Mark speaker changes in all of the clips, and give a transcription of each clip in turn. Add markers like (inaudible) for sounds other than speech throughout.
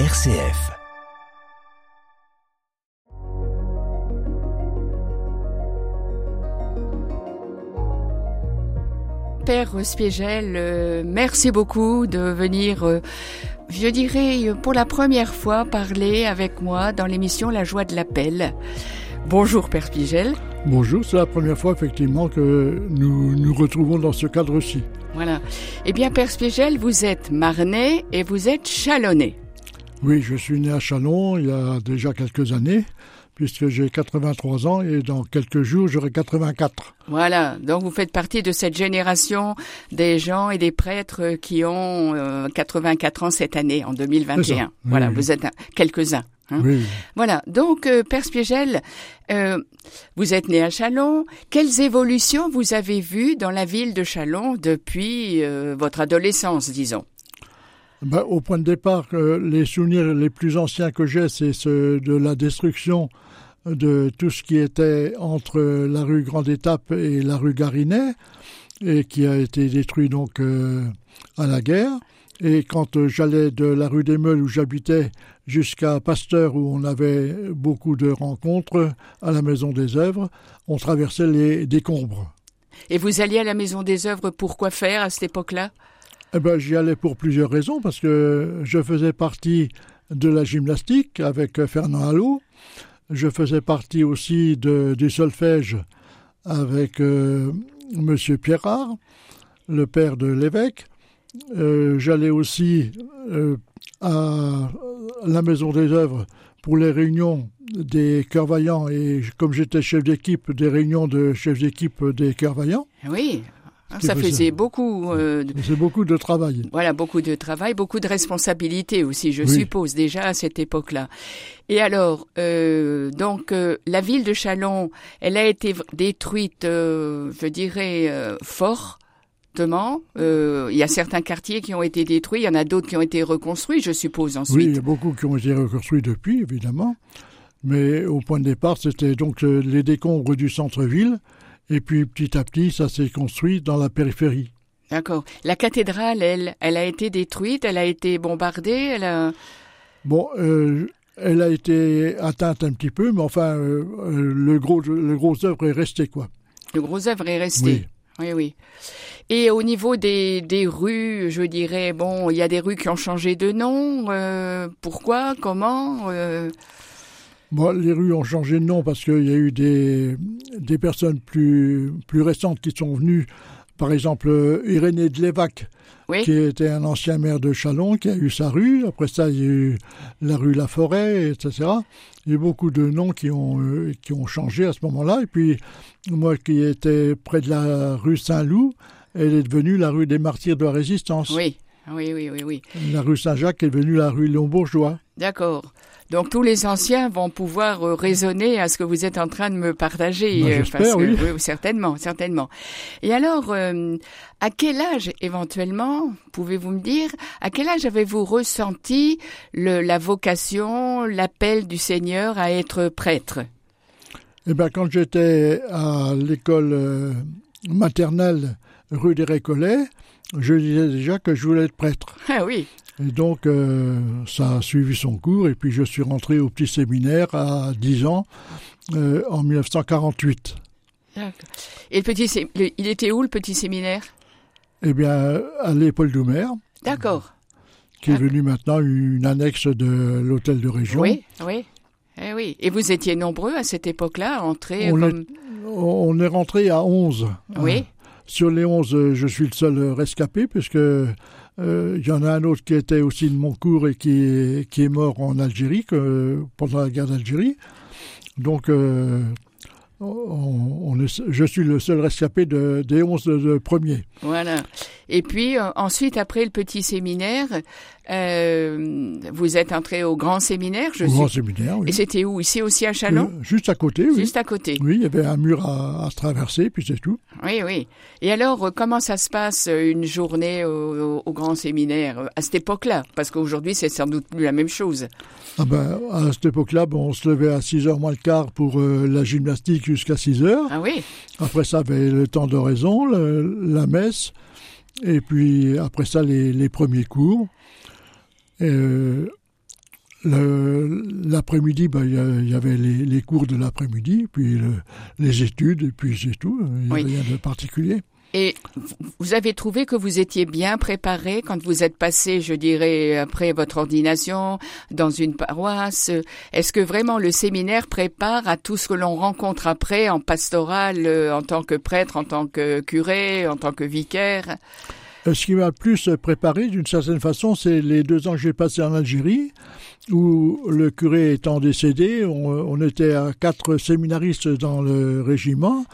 Speaker 1: RCF.
Speaker 2: Père Spiegel, euh, merci beaucoup de venir, euh, je dirais pour la première fois, parler avec moi dans l'émission La joie de l'appel. Bonjour Père Spiegel.
Speaker 3: Bonjour, c'est la première fois effectivement que nous nous retrouvons dans ce cadre-ci.
Speaker 2: Voilà. Eh bien Père Spiegel, vous êtes marnais et vous êtes chalonnais.
Speaker 3: Oui, je suis né à Chalon il y a déjà quelques années, puisque j'ai 83 ans et dans quelques jours j'aurai 84.
Speaker 2: Voilà, donc vous faites partie de cette génération des gens et des prêtres qui ont euh, 84 ans cette année, en 2021.
Speaker 3: Oui,
Speaker 2: voilà,
Speaker 3: oui.
Speaker 2: vous êtes un- quelques-uns. hein.
Speaker 3: Oui,
Speaker 2: Voilà, donc euh, Père Spiegel, euh, vous êtes né à Chalon. Quelles évolutions vous avez vues dans la ville de Chalon depuis euh, votre adolescence, disons?
Speaker 3: Ben, au point de départ, euh, les souvenirs les plus anciens que j'ai, c'est ceux de la destruction de tout ce qui était entre la rue Grande Étape et la rue Garinet, et qui a été détruit donc euh, à la guerre. Et quand euh, j'allais de la rue des Meules où j'habitais jusqu'à Pasteur où on avait beaucoup de rencontres à la Maison des Œuvres, on traversait les décombres.
Speaker 2: Et vous alliez à la Maison des Œuvres pour quoi faire à cette époque-là?
Speaker 3: Eh ben, j'y allais pour plusieurs raisons, parce que je faisais partie de la gymnastique avec Fernand Allot. Je faisais partie aussi de, du solfège avec euh, Monsieur Pierrard, le père de l'évêque. Euh, J'allais aussi euh, à la Maison des Œuvres pour les réunions des cœurs vaillants et comme j'étais chef d'équipe des réunions de chefs d'équipe des cœurs vaillants,
Speaker 2: Oui, ça
Speaker 3: faisait-
Speaker 2: beaucoup. euh,
Speaker 3: c'est beaucoup de travail.
Speaker 2: Voilà, beaucoup de travail, beaucoup de responsabilités aussi, je
Speaker 3: Oui.
Speaker 2: suppose, déjà à cette époque-là. Et alors, euh, donc, euh, la ville de Chalon, elle a été détruite, euh, je dirais, euh, fortement. Euh, il y a certains quartiers qui ont été détruits, il y en a d'autres qui ont été reconstruits, je suppose,
Speaker 3: Oui, il
Speaker 2: ensuite.
Speaker 3: y a beaucoup qui ont été reconstruits depuis, évidemment. Mais au point de départ, c'était donc euh, les décombres du centre-ville. Et puis petit à petit, ça s'est construit dans la périphérie.
Speaker 2: D'accord. La cathédrale, elle, elle a été détruite, elle a été bombardée, elle a...
Speaker 3: Bon, euh, elle a été atteinte un petit peu, mais enfin, euh, euh, le gros, le gros œuvre est resté, quoi.
Speaker 2: Le gros œuvre est resté. Oui, oui. Et au niveau des, des rues, je dirais, bon, il y a des rues qui ont changé de nom. euh, pourquoi Comment euh,
Speaker 3: Bon, les rues ont changé de nom parce qu'il y a eu des, des personnes plus, plus récentes qui sont venues. Par exemple, euh, Irénée de Lévac,
Speaker 2: Oui.
Speaker 3: qui était un ancien maire de Chalon, qui a eu sa rue. Après ça, il y a eu la rue La Forêt, etc. Il y a eu beaucoup de noms qui ont, euh, qui ont changé à ce moment-là. Et puis, moi qui étais près de la rue Saint-Loup, elle est devenue la rue des Martyrs de la Résistance.
Speaker 2: Oui. Oui, oui, oui, oui.
Speaker 3: La rue Saint-Jacques est devenue la rue Léon-Bourgeois.
Speaker 2: D'accord. Donc tous les anciens vont pouvoir euh, raisonner à ce que vous êtes en train de me partager.
Speaker 3: Ben,
Speaker 2: euh, parce que-
Speaker 3: oui.
Speaker 2: certainement, certainement. Et alors, euh, à quel âge éventuellement, pouvez-vous me dire, à quel âge avez-vous ressenti le, la vocation, l'appel du Seigneur à être prêtre?
Speaker 3: Eh bien, quand j'étais à l'école maternelle rue des Récollets, je disais déjà que je voulais être prêtre.
Speaker 2: Ah oui.
Speaker 3: Et donc, euh, ça a suivi son cours, et puis je suis rentré au petit séminaire à 10 ans, euh, en 1948.
Speaker 2: D'accord. Et le petit, le- il était où le petit séminaire?
Speaker 3: Eh bien, à l'épaule d'Oumer,
Speaker 2: D'accord.
Speaker 3: qui est
Speaker 2: Ah.
Speaker 3: devenu maintenant une annexe de l'hôtel de région.
Speaker 2: Oui, oui. Eh oui. Et vous étiez nombreux à cette époque-là à entrer
Speaker 3: On
Speaker 2: comme...
Speaker 3: On est rentré à 11.
Speaker 2: Oui.
Speaker 3: Euh, Sur les 11, euh, je suis le seul rescapé, puisque euh, il y en a un autre qui était aussi de mon cours et qui est, qui est mort en Algérie, pendant la guerre d'Algérie. Donc, euh, je suis le seul rescapé de, des 11 de, de premiers.
Speaker 2: Voilà. Et puis euh, ensuite, après le petit séminaire, euh, vous êtes entré au grand séminaire, je
Speaker 3: Au grand séminaire, oui.
Speaker 2: Et c'était où? Ici aussi à Chalon?
Speaker 3: Euh, juste à côté, oui.
Speaker 2: Juste à côté.
Speaker 3: Oui, il y avait un mur à, à traverser, puis c'est tout.
Speaker 2: Oui, oui. Et alors, euh, comment ça se passe une journée au, grand séminaire à cette époque-là? Parce qu'aujourd'hui, c'est sans doute plus la même chose.
Speaker 3: Ah ben, à cette époque-là, bon, on se levait à 6h moins le quart pour euh, la gymnastique jusqu'à 6h.
Speaker 2: Ah oui
Speaker 3: Après ça, avait le temps d'oraison, la messe, et puis après ça, les, les premiers cours. Et, euh, L'après-midi, ben, il y avait les, les cours de l'après-midi, puis le, les études, et puis c'est tout. Il n'y a
Speaker 2: Oui.
Speaker 3: rien de particulier.
Speaker 2: Et vous avez trouvé que vous étiez bien préparé quand vous êtes passé, je dirais, après votre ordination dans une paroisse? Est-ce que vraiment le séminaire prépare à tout ce que l'on rencontre après en pastoral, euh, en tant que prêtre, en tant que curé, en tant que vicaire?
Speaker 3: Ce qui m'a plus préparé, d'une certaine façon, c'est les deux ans que j'ai passés en Algérie, où le curé étant décédé, on, on était à quatre séminaristes dans le régiment,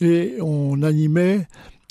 Speaker 3: et on animait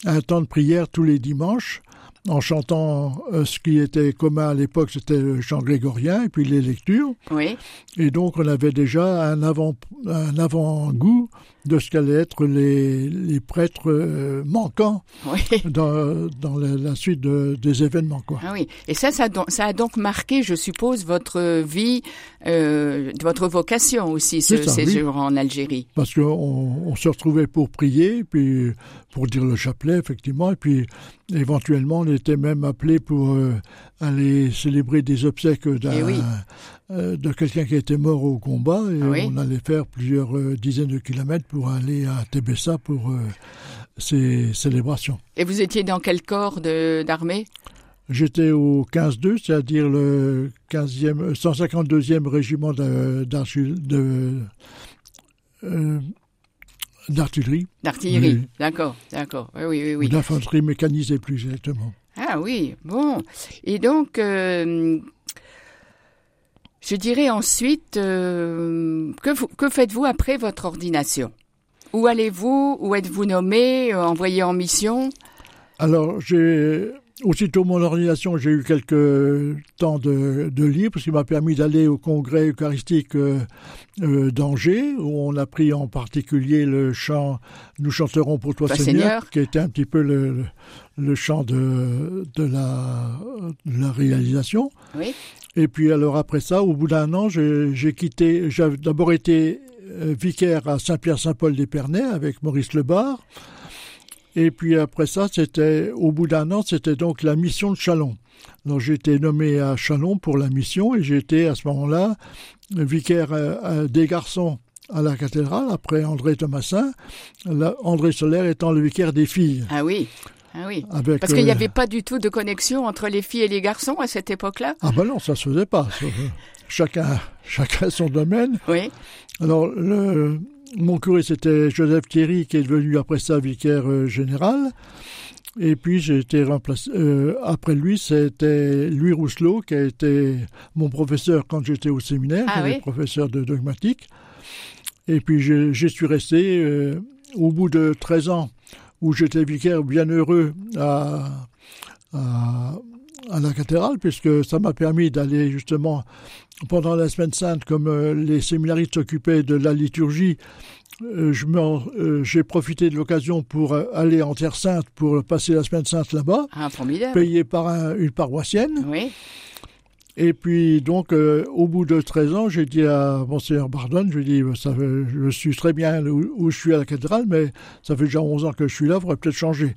Speaker 3: un temps de prière tous les dimanches, en chantant euh, ce qui était commun à l'époque, c'était le chant grégorien, et puis les lectures.
Speaker 2: Oui,
Speaker 3: Et donc, on avait déjà un avant, un avant-goût de ce qu'allaient être les, les prêtres euh, manquants
Speaker 2: oui. (laughs)
Speaker 3: dans, dans la, la suite de- des événements, quoi.
Speaker 2: Ah oui. Et ça, ça, a donc- ça a donc marqué, je suppose, votre vie, euh, votre vocation aussi, ce
Speaker 3: oui.
Speaker 2: séjour en Algérie.
Speaker 3: Parce qu'on on se retrouvait pour prier, puis pour dire le chapelet, effectivement, et puis éventuellement, on était même appelé pour euh, aller célébrer des obsèques d'un,
Speaker 2: Eh
Speaker 3: de quelqu'un qui était mort au combat, et
Speaker 2: Ah oui.
Speaker 3: on allait faire plusieurs euh, dizaines de kilomètres pour aller à Tébessa pour euh, ces célébrations.
Speaker 2: Et vous étiez dans quel corps d'armée?
Speaker 3: J'étais au 15-2, c'est-à-dire le 15e, 152e régiment euh, d'artillerie,
Speaker 2: D'artillerie. D'accord, d'accord. Oui, oui, oui.
Speaker 3: ou
Speaker 2: oui.
Speaker 3: d'infanterie mécanisée plus exactement.
Speaker 2: Ah oui, bon. Et donc, euh, je dirais ensuite, euh, que, vous- que faites-vous après votre ordination? Où allez-vous? Où êtes-vous nommé euh, Envoyé en mission?
Speaker 3: Alors, j'ai aussitôt mon ordination, j'ai eu quelques temps de, de libre, ce qui m'a permis d'aller au congrès eucharistique euh, euh, d'Angers, où on a pris en particulier le chant Nous chanterons pour toi,
Speaker 2: Toi,
Speaker 3: Seigneur,
Speaker 2: Seigneur.
Speaker 3: qui était un petit peu le, le, le chant de, de, la, de la réalisation.
Speaker 2: Oui.
Speaker 3: Et puis alors après ça, au bout d'un an, j'ai quitté. J'avais d'abord été euh, vicaire à Saint-Pierre-Saint-Paul-d'Épernay avec Maurice Lebar. Et puis après ça, c'était au bout d'un an, c'était donc la mission de Chalon. Donc j'ai été nommé à Chalon pour la mission et j'étais à ce moment-là vicaire euh, des garçons à la cathédrale après André Thomasin, André Solaire étant le vicaire des filles.
Speaker 2: Ah oui. Ah oui.
Speaker 3: Avec,
Speaker 2: Parce qu'il n'y
Speaker 3: euh,
Speaker 2: avait pas du tout de connexion entre les filles et les garçons à cette époque-là
Speaker 3: Ah ben non, ça se faisait pas. Euh, chacun, (laughs) chacun son domaine.
Speaker 2: Oui.
Speaker 3: Alors, le, mon curé, c'était Joseph Thierry, qui est devenu après ça vicaire euh, général. Et puis, j'ai été remplacé. euh, après lui, c'était Louis Rousselot, qui a été mon professeur quand j'étais au séminaire,
Speaker 2: Ah oui.
Speaker 3: professeur de dogmatique. Et puis, je- j'y suis resté euh, au bout de 13 ans, où j'étais vicaire bien heureux à, à, à la cathédrale, puisque ça m'a permis d'aller justement pendant la semaine sainte, comme euh, les séminaristes s'occupaient de la liturgie, euh, euh, j'ai profité de l'occasion pour aller en Terre Sainte pour passer la semaine sainte là-bas,
Speaker 2: Ah, formidable.
Speaker 3: payé par un- une paroissienne.
Speaker 2: Oui.
Speaker 3: Et puis donc, euh, au bout de 13 ans, j'ai dit à Monseigneur Bardone, je lui ai dit, ça je suis très bien où, où je suis à la cathédrale, mais ça fait déjà 11 ans que je suis là, il faudrait peut-être changer.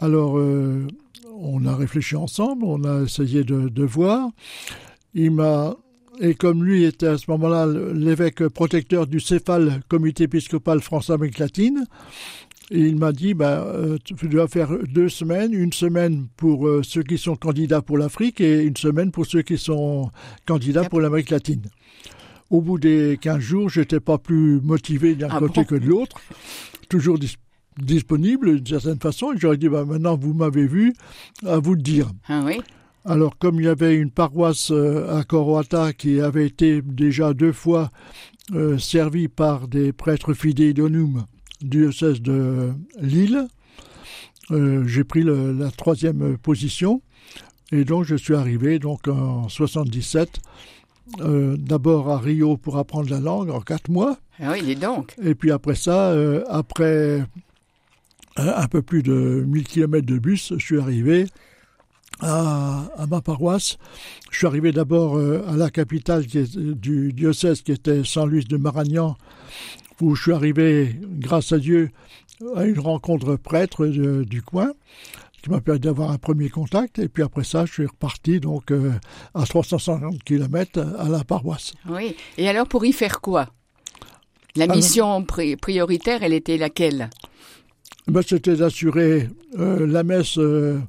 Speaker 3: Alors, euh, on a réfléchi ensemble, on a essayé de, de voir. Il m'a et comme lui était à ce moment-là l'évêque protecteur du Céphale, comité épiscopal France-Amérique latine, il m'a dit ben, euh, tu dois faire deux semaines, une semaine pour euh, ceux qui sont candidats pour l'Afrique et une semaine pour ceux qui sont candidats pour l'Amérique latine. Au bout des 15 jours, j'étais pas plus motivé d'un
Speaker 2: Ah
Speaker 3: côté
Speaker 2: bon
Speaker 3: que de l'autre, toujours dis- disponible d'une certaine façon. Et j'aurais dit ben, maintenant vous m'avez vu, à vous de dire.
Speaker 2: Ah oui?
Speaker 3: Alors, comme il y avait une paroisse euh, à Coroata qui avait été déjà deux fois euh, servie par des prêtres fidèles d'Onum diocèse de Lille, euh, j'ai pris le- la troisième position. Et donc, je suis arrivé donc en 77, euh, d'abord à Rio pour apprendre la langue en quatre mois.
Speaker 2: Ah oui, dis donc.
Speaker 3: Et puis après ça, euh, après un un peu plus de 1000 km de bus, je suis arrivé à, à ma paroisse. Je suis arrivé d'abord euh, à la capitale qui est, du diocèse qui était Saint-Louis de Maragnan, où je suis arrivé, grâce à Dieu, à une rencontre prêtre de- du coin. qui m'a permis d'avoir un premier contact. Et puis après ça, je suis reparti donc euh, à 350 km à la paroisse.
Speaker 2: Oui. Et alors pour y faire quoi? La
Speaker 3: Alors-
Speaker 2: mission pri- prioritaire, elle était laquelle?
Speaker 3: Ben, C'était d'assurer euh, la messe euh,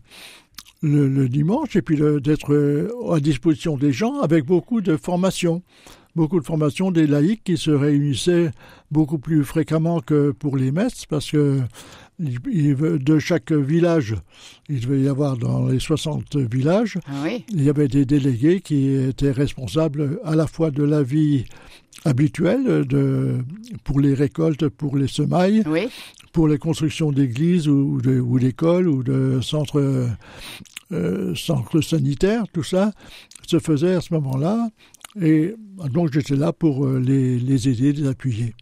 Speaker 3: le, le dimanche et puis de- d'être euh, à disposition des gens avec beaucoup de formations. Beaucoup de formations des laïcs qui se réunissaient beaucoup plus fréquemment que pour les messes parce que de chaque village, il devait y avoir dans les 60 villages,
Speaker 2: Ah oui.
Speaker 3: il y avait des délégués qui étaient responsables à la fois de la vie habituelle, de, pour les récoltes, pour les semailles,
Speaker 2: Oui.
Speaker 3: Pour les constructions d'églises ou, d'écoles ou de centres, euh, euh, centres sanitaires, tout ça se faisait à ce moment-là. Et donc j'étais là pour euh, les, les aider, les appuyer.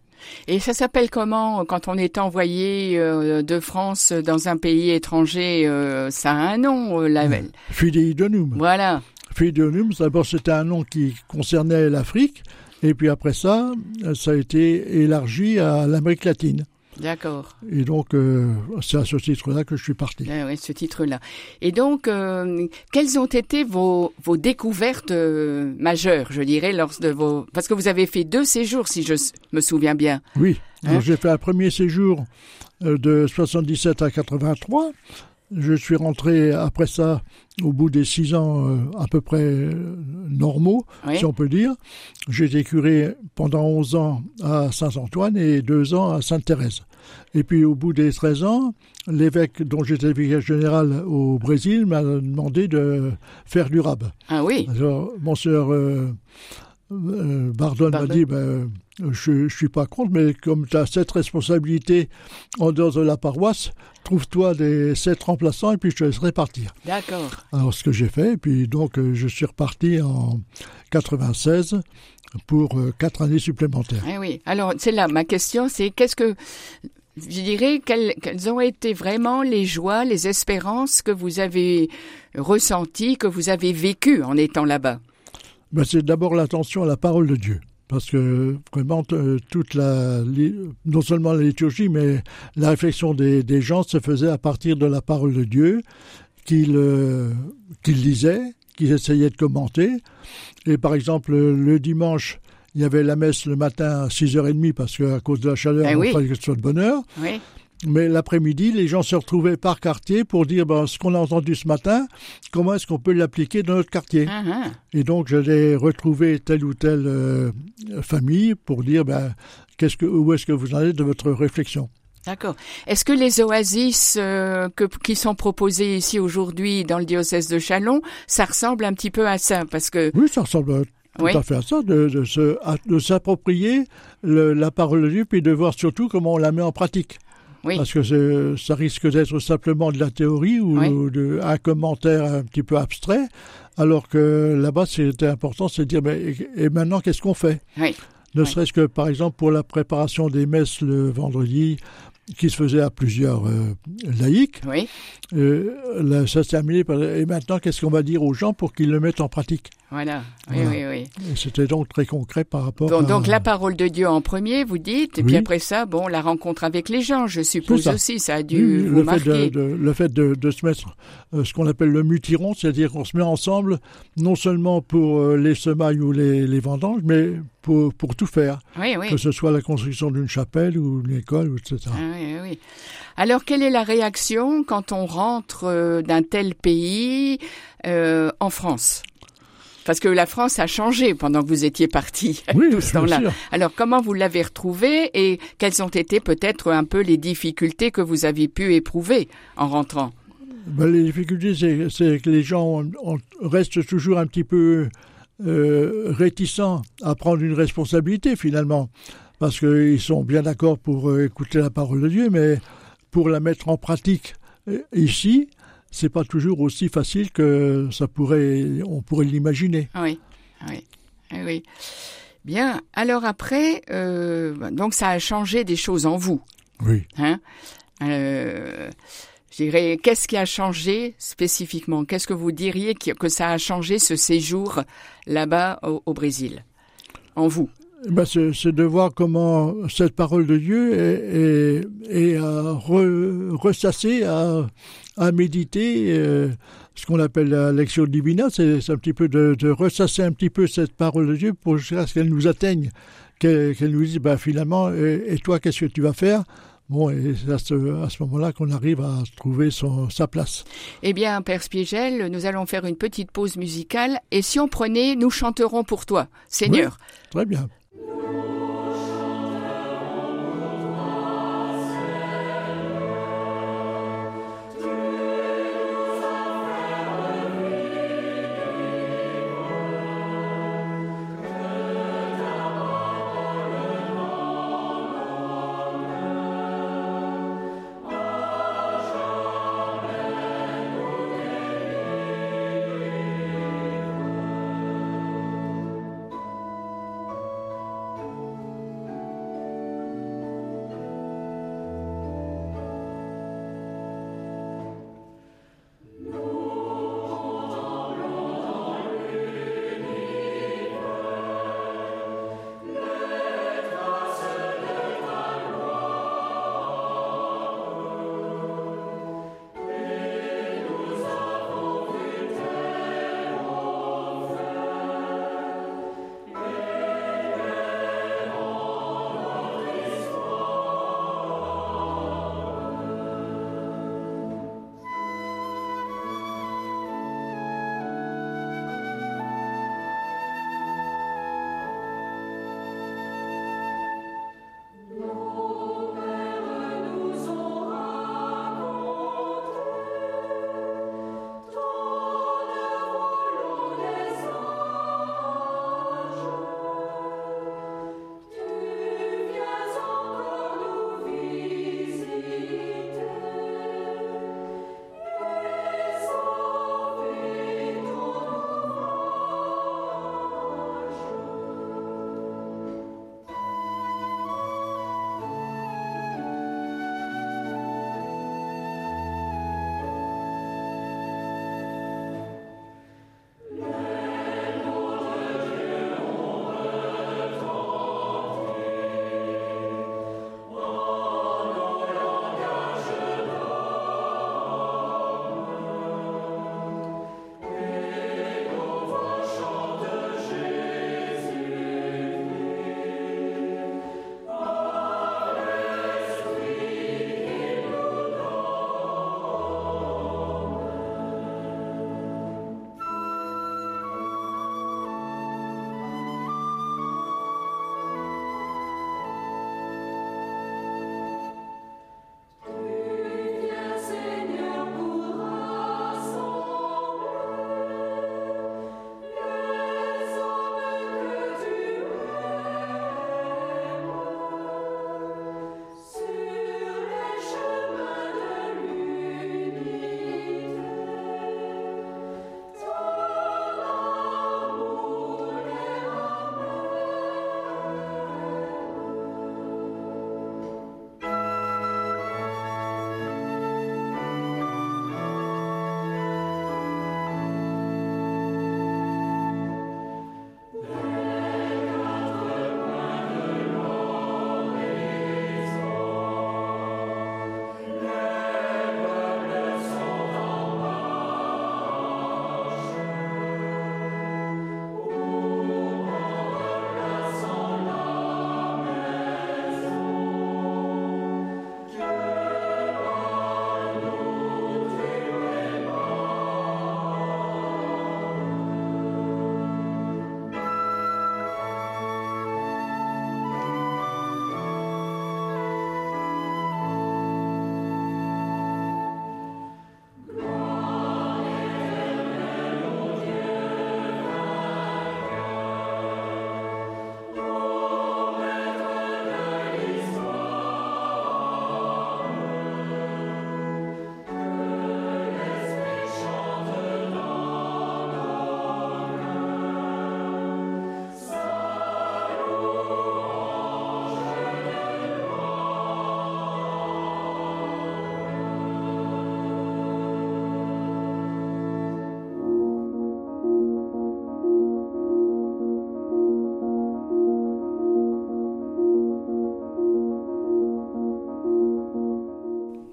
Speaker 2: Et ça s'appelle comment quand on est envoyé euh, de France dans un pays étranger euh, Ça a un nom. euh, la-
Speaker 3: Fidei Donum.
Speaker 2: Voilà.
Speaker 3: Fidei Donum, d'abord c'était un nom qui concernait l'Afrique, et puis après ça, ça a été élargi à l'Amérique latine.
Speaker 2: D'accord.
Speaker 3: Et donc euh, c'est à ce titre-là que je suis parti.
Speaker 2: Ah oui, ce titre-là. Et donc, euh, quelles ont été vos, vos découvertes euh, majeures, je dirais, lors de vos... Parce que vous avez fait deux séjours, si je me souviens bien.
Speaker 3: Oui,
Speaker 2: Hein?
Speaker 3: j'ai fait un premier séjour euh, de 77 à 83. Je suis rentré après ça, au bout des six ans euh, à peu près euh, normaux,
Speaker 2: Oui.
Speaker 3: si on peut dire. J'ai été curé pendant 11 ans à Saint-Antoine et deux ans à Sainte-Thérèse. Et puis au bout des 13 ans, l'évêque dont j'étais vicaire général au Brésil m'a demandé de faire du rab.
Speaker 2: Ah oui.
Speaker 3: Alors, Monseigneur euh, euh, Bardone m'a dit, ben, je ne suis pas contre, mais comme tu as cette responsabilité en dehors de la paroisse, trouve-toi des sept remplaçants et puis je te laisserai partir.
Speaker 2: D'accord.
Speaker 3: Alors, ce que j'ai fait, et puis donc euh, je suis reparti en 96 pour euh, quatre années supplémentaires.
Speaker 2: Ah oui. Alors, c'est là, ma question, c'est qu'est-ce que... Je dirais, quelles, quelles ont été vraiment les joies, les espérances que vous avez ressenties, que vous avez vécues en étant là-bas?
Speaker 3: Ben, c'est d'abord l'attention à la parole de Dieu. Parce que vraiment, euh, toute la, non seulement la liturgie, mais la réflexion des, des gens se faisait à partir de la parole de Dieu qu'ils euh, qu'ils lisaient, qu'ils essayaient de commenter. Et par exemple, le dimanche, il y avait la messe le matin à 6h30 parce qu'à cause de la chaleur,
Speaker 2: Ben
Speaker 3: il
Speaker 2: oui.
Speaker 3: fallait que ce soit de bonne heure.
Speaker 2: Oui.
Speaker 3: Mais l'après-midi, les gens se retrouvaient par quartier pour dire ben, ce qu'on a entendu ce matin, comment est-ce qu'on peut l'appliquer dans notre quartier?
Speaker 2: Ah.
Speaker 3: Et donc, j'allais retrouver telle ou telle euh, famille pour dire ben, qu'est-ce que, où est-ce que vous en êtes de votre réflexion?
Speaker 2: D'accord. Est-ce que les oasis euh, que, qui sont proposées ici aujourd'hui dans le diocèse de Chalon, ça ressemble un petit peu à ça? Parce que
Speaker 3: Oui, ça ressemble tout
Speaker 2: Oui.
Speaker 3: à fait à ça, de, de se- à- de s'approprier la parole de Dieu, puis de voir surtout comment on la met en pratique.
Speaker 2: Oui,
Speaker 3: Parce que ça risque d'être simplement de la théorie ou
Speaker 2: Oui.
Speaker 3: de, un commentaire un petit peu abstrait, alors que là-bas, c'était important, c'est de dire, mais, et, maintenant, qu'est-ce qu'on fait?
Speaker 2: Oui,
Speaker 3: Ne serait-ce que, par exemple, pour la préparation des messes le vendredi, qui se faisait à plusieurs euh, laïcs,
Speaker 2: oui.
Speaker 3: euh, là, ça se terminait par et maintenant qu'est-ce qu'on va dire aux gens pour qu'ils le mettent en pratique?
Speaker 2: Voilà. Oui,
Speaker 3: Voilà.
Speaker 2: oui, oui.
Speaker 3: C'était donc très concret par rapport
Speaker 2: Bon,
Speaker 3: à...
Speaker 2: donc la parole de Dieu en premier, vous dites, et
Speaker 3: Oui.
Speaker 2: puis après ça, bon, la rencontre avec les gens, je suppose
Speaker 3: ça.
Speaker 2: aussi, ça a dû
Speaker 3: oui,
Speaker 2: vous
Speaker 3: le, fait de, de- le fait de, de se mettre euh, ce qu'on appelle le mutiron, c'est-à-dire qu'on se met ensemble non seulement pour euh, les semailles ou les, les vendanges, mais pour, pour tout faire,
Speaker 2: Oui, oui.
Speaker 3: que ce soit la construction d'une chapelle ou une école, etc.
Speaker 2: Ah oui. Alors, quelle est la réaction quand on rentre euh, d'un tel pays euh, en France? Parce que la France a changé pendant que vous étiez parti (laughs)
Speaker 3: Oui,
Speaker 2: tout ce temps-là. Alors, comment vous l'avez retrouvé et quelles ont été peut-être un peu les difficultés que vous avez pu éprouver en rentrant?
Speaker 3: Ben, les difficultés, c'est, que les gens restent toujours un petit peu euh, réticents à prendre une responsabilité finalement, parce qu'ils sont bien d'accord pour euh, écouter la parole de Dieu, mais pour la mettre en pratique ici, c'est pas toujours aussi facile que ça pourrait, on pourrait l'imaginer.
Speaker 2: Oui, oui, oui, oui. Bien. Alors après, euh, donc ça a changé des choses en vous.
Speaker 3: Oui.
Speaker 2: Hein euh, qu'est-ce qui a changé spécifiquement? Qu'est-ce que vous diriez que ça a changé ce séjour là-bas au, Brésil? En vous?
Speaker 3: Ben c'est de voir comment cette parole de Dieu est, est, à ressasser, à, méditer. Euh, ce qu'on appelle la lecture divina, c'est un petit peu de, de, ressasser un petit peu cette parole de Dieu pour jusqu'à ce qu'elle nous atteigne, qu'elle nous dise ben, finalement, et, toi, qu'est-ce que tu vas faire? Bon, et c'est à ce, à ce moment-là qu'on arrive à trouver son, sa place.
Speaker 2: Eh bien, Père Spiegel, nous allons faire une petite pause musicale. Et si on prenait Nous chanterons pour toi, Seigneur
Speaker 3: Très bien.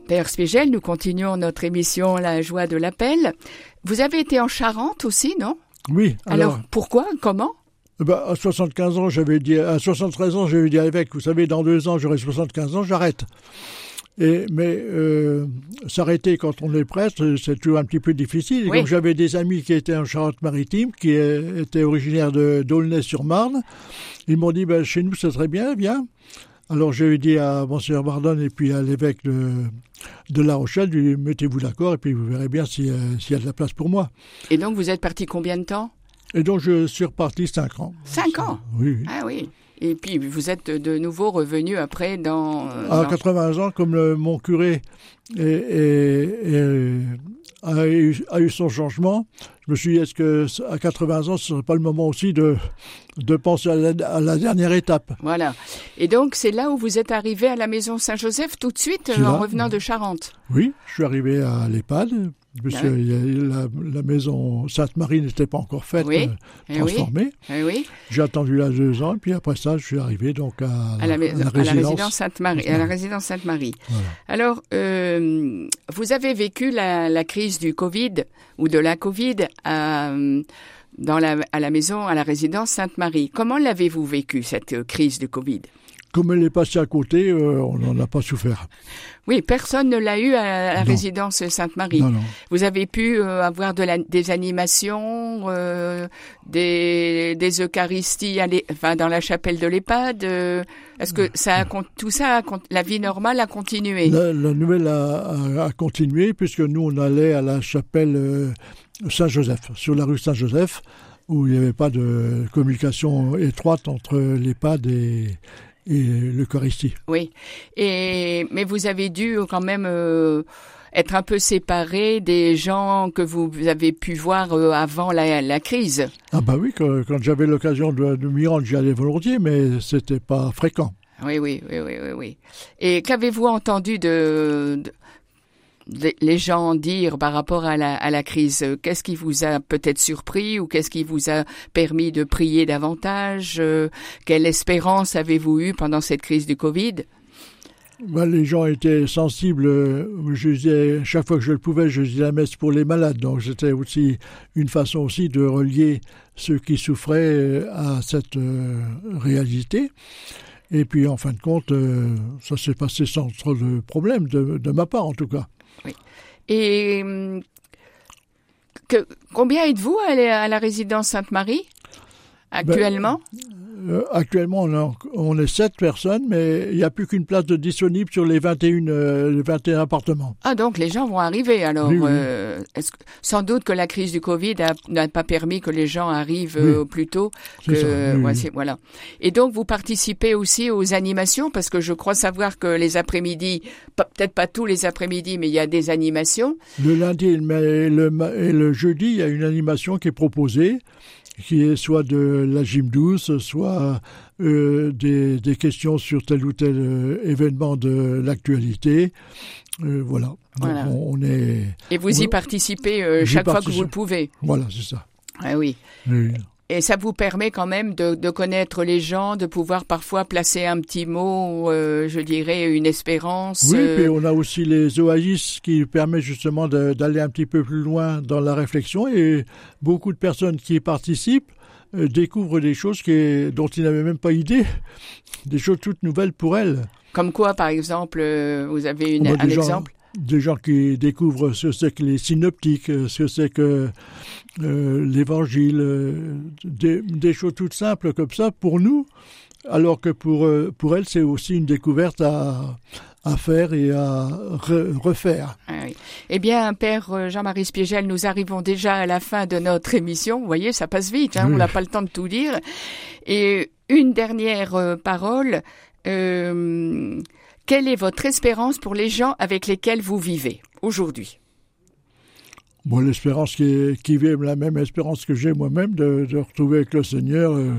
Speaker 2: Père Spégel, nous continuons notre émission La joie de l'appel. Vous avez été en Charente aussi, non?
Speaker 3: Oui.
Speaker 2: Alors, pourquoi? Comment?
Speaker 3: Ben, à 75 ans, j'avais dit, à 73 ans, j'avais dit à l'évêque, vous savez, dans deux ans, j'aurai 75 ans, j'arrête. Et, mais euh, s'arrêter quand on est prêtre, c'est toujours un petit peu difficile.
Speaker 2: Oui.
Speaker 3: Donc j'avais des amis qui étaient en Charente-Maritime, qui étaient originaires de d'Aulnay-sur-Marne. Ils m'ont dit, ben, chez nous, c'est très bien, viens. Alors j'ai dit à Monseigneur Bardone et puis à l'évêque de, La Rochelle, mettez-vous d'accord et puis vous verrez bien s'il y, y, a de la place pour moi.
Speaker 2: Et donc vous êtes parti combien de temps?
Speaker 3: Et donc je suis reparti cinq ans.
Speaker 2: Cinq ans
Speaker 3: Oui. oui.
Speaker 2: Ah oui. Et puis vous êtes de nouveau revenu après dans...
Speaker 3: À
Speaker 2: dans...
Speaker 3: 80 ans, comme le, mon curé est, est, est, a, eu, a, eu, son changement, je me suis dit, est-ce que à 80 ans, ce serait pas le moment aussi de, de penser à la, à la dernière étape?
Speaker 2: Voilà. Et donc, c'est là où vous êtes arrivé à la maison Saint-Joseph tout de suite en
Speaker 3: là.
Speaker 2: revenant de Charente?
Speaker 3: Oui, je suis arrivé à l'EHPAD, parce
Speaker 2: Ah
Speaker 3: la, la, maison Sainte-Marie n'était pas encore faite,
Speaker 2: oui.
Speaker 3: euh, transformée.
Speaker 2: Eh oui.
Speaker 3: J'ai attendu là deux ans, et puis après ça, je suis arrivé donc à,
Speaker 2: à, la,
Speaker 3: à la,
Speaker 2: à
Speaker 3: résidence,
Speaker 2: la résidence Sainte-Marie. À la résidence Sainte-Marie.
Speaker 3: Voilà.
Speaker 2: Alors, euh, vous avez vécu la, la, crise du Covid ou de la Covid à, dans la, à la maison, à la résidence Sainte-Marie. Comment l'avez-vous vécu cette crise du Covid?
Speaker 3: Comme elle est passée à côté, euh, on n'en a pas souffert.
Speaker 2: Oui, personne ne l'a eu à la
Speaker 3: non.
Speaker 2: résidence Sainte-Marie.
Speaker 3: Non, non.
Speaker 2: Vous avez pu euh, avoir de la, des animations, euh, des, des Eucharisties à enfin, dans la chapelle de l'EHPAD. Est-ce que ça a, tout ça, a, la vie normale a continué?
Speaker 3: La, la, nouvelle a, a, continué puisque nous, on allait à la chapelle Saint-Joseph, sur la rue Saint-Joseph, où il n'y avait pas de communication étroite entre l'EHPAD et, et l'Eucharistie.
Speaker 2: Oui, et mais vous avez dû quand même euh, être un peu séparé des gens que vous avez pu voir euh, avant la, la, crise.
Speaker 3: Ah bah oui, quand, quand j'avais l'occasion de, de m'y rendre, j'y allais volontiers, mais c'était pas fréquent.
Speaker 2: Oui, oui, oui, oui, oui. oui. Et qu'avez-vous entendu de, de les gens dire par rapport à la, crise Qu'est-ce qui vous a peut-être surpris ou qu'est-ce qui vous a permis de prier davantage Quelle espérance avez-vous eue pendant cette crise du Covid?
Speaker 3: Ben, les gens étaient sensibles. Je disais, chaque fois que je le pouvais, je disais la messe pour les malades. Donc c'était aussi une façon aussi de relier ceux qui souffraient à cette euh, réalité. Et puis en fin de compte, euh, ça s'est passé sans trop de problème, de ma part en tout cas.
Speaker 2: Et que, combien êtes-vous à, à la résidence Sainte-Marie actuellement
Speaker 3: ben, euh, Actuellement, on, a, on est sept personnes, mais il n'y a plus qu'une place de disponible sur les 21, euh, les 21 appartements.
Speaker 2: Ah, donc les gens vont arriver. Alors,
Speaker 3: oui, oui.
Speaker 2: Euh, que, sans doute que la crise du Covid n'a pas permis que les gens arrivent oui. euh, plus tôt. Que,
Speaker 3: ça,
Speaker 2: ouais, voilà. Et donc, vous participez aussi aux animations, parce que je crois savoir que les après-midi, peut-être pas tous les après-midi, mais il y a des animations.
Speaker 3: Le lundi et le, le, et le jeudi, il y a une animation qui est proposée qui est soit de la gym douce, soit euh, des, des, questions sur tel ou tel euh, événement de l'actualité. Euh, voilà. Donc
Speaker 2: voilà.
Speaker 3: On, on, est.
Speaker 2: Et vous
Speaker 3: on,
Speaker 2: y participez chaque fois que vous le pouvez.
Speaker 3: Voilà, c'est ça.
Speaker 2: Ah oui.
Speaker 3: oui.
Speaker 2: Et ça vous permet quand même de, de, connaître les gens, de pouvoir parfois placer un petit mot, euh, je dirais une espérance.
Speaker 3: Oui,
Speaker 2: euh...
Speaker 3: puis on a aussi les oasis qui permettent justement d'aller un petit peu plus loin dans la réflexion et beaucoup de personnes qui y participent euh, découvrent des choses qui, dont ils n'avaient même pas idée, des choses toutes nouvelles pour elles.
Speaker 2: Comme quoi, par exemple, euh, vous avez une, un
Speaker 3: gens,
Speaker 2: exemple
Speaker 3: des gens qui découvrent ce que c'est que les synoptiques, ce que c'est que euh, l'évangile, euh, des, des, choses toutes simples comme ça pour nous, alors que pour, euh, pour elles, c'est aussi une découverte à, à faire et à re, refaire.
Speaker 2: Ah oui. Eh bien, Père Jean-Marie Spiegel, nous arrivons déjà à la fin de notre émission. Vous voyez, ça passe vite, hein, oui. on n'a pas le temps de tout dire. Et une dernière euh, parole. Euh, quelle est votre espérance pour les gens avec lesquels vous vivez aujourd'hui?
Speaker 3: Bon, l'espérance qui, qui vit la même espérance que j'ai moi-même de, retrouver avec le Seigneur euh,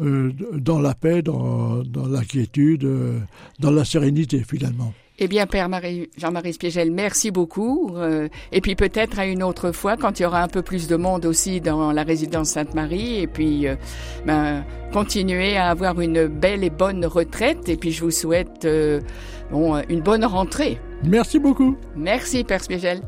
Speaker 3: euh, dans la paix, dans, dans l'inquiétude, euh, dans la sérénité finalement.
Speaker 2: Eh bien, Père Jean-Marie Spiegel, merci beaucoup. Euh, et puis peut-être à une autre fois, quand il y aura un peu plus de monde aussi dans la résidence Sainte-Marie. Et puis, euh, ben, continuer à avoir une belle et bonne retraite. Et puis, je vous souhaite euh, bon, une bonne rentrée.
Speaker 3: Merci beaucoup.
Speaker 2: Merci, Père Spiegel.